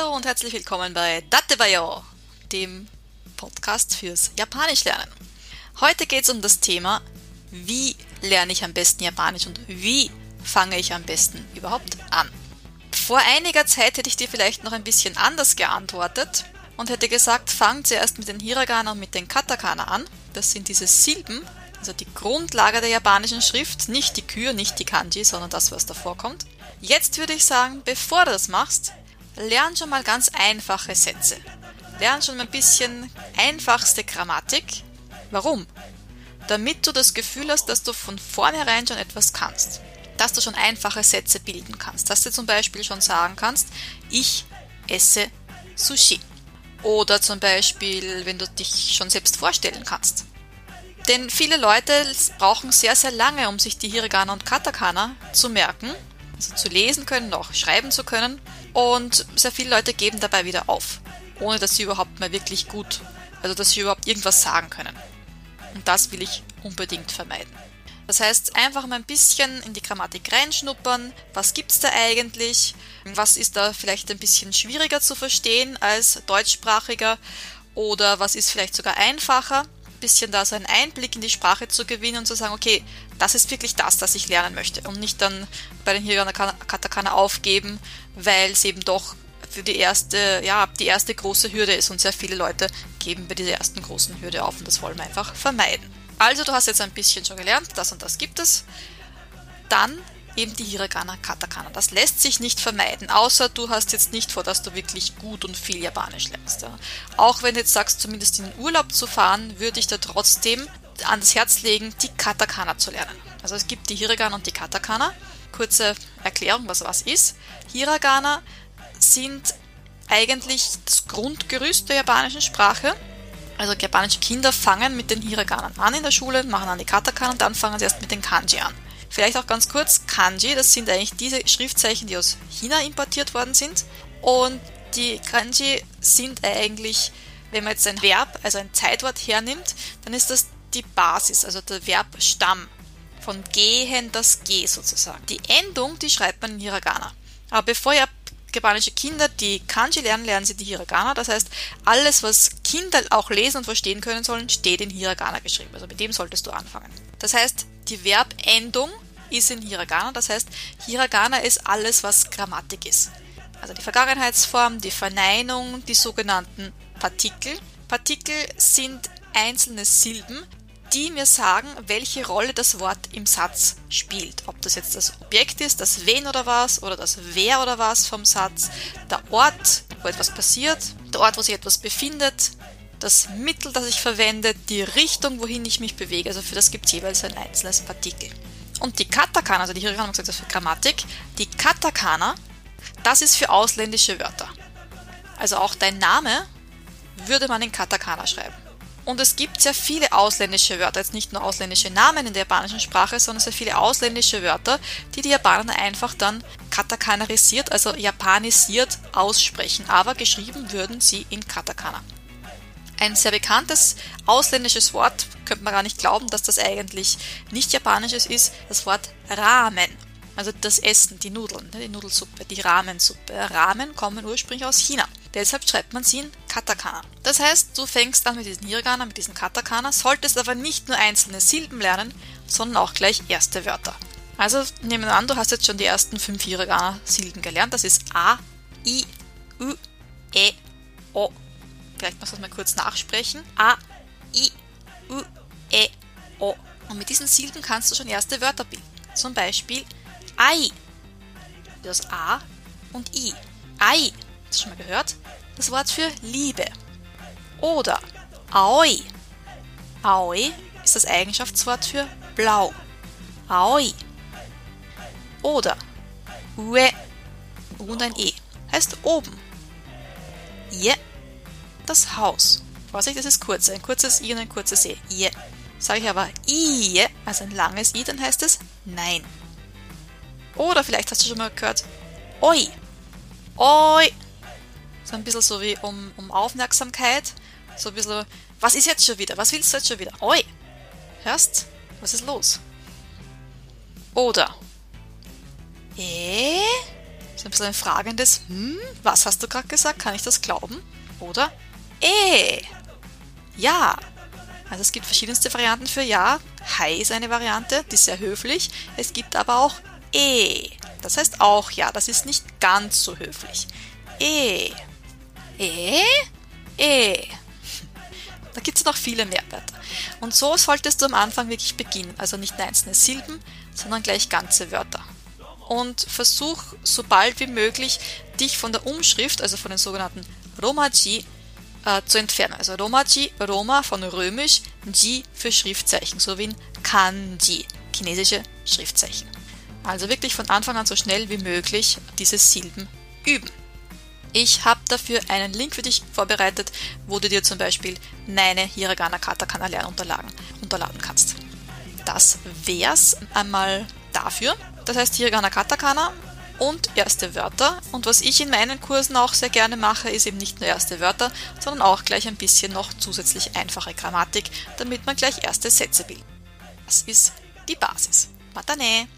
Hallo und herzlich willkommen bei Datebayo, dem Podcast fürs Japanisch lernen. Heute geht es um das Thema, wie lerne ich am besten Japanisch und wie fange ich am besten überhaupt an. Vor einiger Zeit hätte ich dir vielleicht noch ein bisschen anders geantwortet und hätte gesagt, fang zuerst mit den Hiragana und mit den Katakana an. Das sind diese Silben, also die Grundlage der japanischen Schrift, nicht die Kür, nicht die Kanji, sondern das, was davor kommt. Jetzt würde ich sagen, bevor du das machst, lern schon mal ganz einfache Sätze. Lern schon mal ein bisschen einfachste Grammatik. Warum? Damit du das Gefühl hast, dass du von vornherein schon etwas kannst. Dass du schon einfache Sätze bilden kannst. Dass du zum Beispiel schon sagen kannst, ich esse Sushi. Oder zum Beispiel, wenn du dich schon selbst vorstellen kannst. Denn viele Leute brauchen sehr, sehr lange, um sich die Hiragana und Katakana zu merken, also zu lesen können, auch schreiben zu können. Und sehr viele Leute geben dabei wieder auf, ohne dass sie überhaupt mal wirklich gut, also dass sie überhaupt irgendwas sagen können. Und das will ich unbedingt vermeiden. Das heißt, einfach mal ein bisschen in die Grammatik reinschnuppern. Was gibt's da eigentlich? Was ist da vielleicht ein bisschen schwieriger zu verstehen als deutschsprachiger? Oder was ist vielleicht sogar einfacher? Bisschen da so einen Einblick in die Sprache zu gewinnen und zu sagen, okay, das ist wirklich das, das ich lernen möchte und nicht dann bei den Hiragana Katakana aufgeben, weil es eben doch für die erste, ja, die erste große Hürde ist und sehr viele Leute geben bei dieser ersten großen Hürde auf und das wollen wir einfach vermeiden. Also du hast jetzt ein bisschen schon gelernt, das und das gibt es. Dann eben die Hiragana Katakana. Das lässt sich nicht vermeiden, außer du hast jetzt nicht vor, dass du wirklich gut und viel Japanisch lernst. Ja. Auch wenn du jetzt sagst, zumindest in den Urlaub zu fahren, würde ich da trotzdem ans Herz legen, die Katakana zu lernen. Also es gibt die Hiragana und die Katakana. Kurze Erklärung, was was ist. Hiragana sind eigentlich das Grundgerüst der japanischen Sprache. Also japanische Kinder fangen mit den Hiraganen an in der Schule, machen dann die Katakana und dann fangen sie erst mit den Kanji an. Vielleicht auch ganz kurz, Kanji, das sind eigentlich diese Schriftzeichen, die aus China importiert worden sind. Und die Kanji sind eigentlich, wenn man jetzt ein Verb, also ein Zeitwort hernimmt, dann ist das die Basis, also der Verbstamm. Von gehen das G sozusagen. Die Endung, die schreibt man in Hiragana. Aber bevor ihr japanische Kinder die Kanji lernen, lernen sie die Hiragana. Das heißt, alles, was Kinder auch lesen und verstehen können sollen, steht in Hiragana geschrieben. Also mit dem solltest du anfangen. Das heißt, die Verbendung ist in Hiragana. Das heißt, Hiragana ist alles, was Grammatik ist. Also die Vergangenheitsform, die Verneinung, die sogenannten Partikel. Partikel sind einzelne Silben, die mir sagen, welche Rolle das Wort im Satz spielt. Ob das jetzt das Objekt ist, das wen oder was oder das wer oder was vom Satz, der Ort, wo etwas passiert, der Ort, wo sich etwas befindet, das Mittel, das ich verwende, die Richtung, wohin ich mich bewege. Also für das gibt es jeweils ein einzelnes Partikel. Und die Katakana, also die Hiragana haben gesagt, das ist für Grammatik, die Katakana, das ist für ausländische Wörter. Also auch dein Name würde man in Katakana schreiben. Und es gibt sehr viele ausländische Wörter, jetzt nicht nur ausländische Namen in der japanischen Sprache, sondern sehr viele ausländische Wörter, die die Japaner einfach dann katakanarisiert, also japanisiert aussprechen, aber geschrieben würden sie in Katakana. Ein sehr bekanntes ausländisches Wort, könnte man gar nicht glauben, dass das eigentlich nicht japanisches ist, das Wort Ramen. Also das Essen, die Nudeln, ne, die Nudelsuppe, die Ramensuppe. Ramen kommen ursprünglich aus China. Deshalb schreibt man sie in Katakana. Das heißt, du fängst an mit diesen Hiragana, mit diesen Katakana, solltest aber nicht nur einzelne Silben lernen, sondern auch gleich erste Wörter. Also nehmen wir an, du hast jetzt schon die ersten fünf Hiragana-Silben gelernt. Das ist A, I, U, E, O. Vielleicht musst du das mal kurz nachsprechen. A, I, U, E, O. Und mit diesen Silben kannst du schon erste Wörter bilden. Zum Beispiel Ai. Das A und I. Ai Hast du schon mal gehört? Das Wort für Liebe. Oder Aoi. Aoi ist das Eigenschaftswort für blau. Aoi. Oder Ue und ein E heißt oben. Je, das Haus. Vorsicht, das ist kurz. Ein kurzes I und ein kurzes E. Je. Sage ich aber I, also ein langes I, dann heißt es Nein. Oder vielleicht hast du schon mal gehört Oi. Oi. So ein bisschen so wie um, um Aufmerksamkeit. So ein bisschen, was ist jetzt schon wieder? Was willst du jetzt schon wieder? Oi! Hörst? Was ist los? Oder, äh? So ein bisschen ein fragendes, hm, was hast du gerade gesagt? Kann ich das glauben? Oder eh. Ja. Also es gibt verschiedenste Varianten für ja. Hi ist eine Variante, die ist sehr höflich. Es gibt aber auch eh. Das heißt auch ja, das ist nicht ganz so höflich. Eh. Eh? Eh. Da gibt es noch viele mehr Wörter. Und so solltest du am Anfang wirklich beginnen. Also nicht einzelne Silben, sondern gleich ganze Wörter. Und versuch so bald wie möglich, dich von der Umschrift, also von den sogenannten Romaji, äh, zu entfernen. Also Romaji, Roma von römisch, Ji für Schriftzeichen, so wie in Kanji, chinesische Schriftzeichen. Also wirklich von Anfang an so schnell wie möglich diese Silben üben. Ich habe dafür einen Link für dich vorbereitet, wo du dir zum Beispiel meine Hiragana Katakana Lernunterlagen runterladen kannst. Das wär's einmal dafür. Das heißt Hiragana Katakana und erste Wörter. Und was ich in meinen Kursen auch sehr gerne mache, ist eben nicht nur erste Wörter, sondern auch gleich ein bisschen noch zusätzlich einfache Grammatik, damit man gleich erste Sätze bildet. Das ist die Basis. Matane!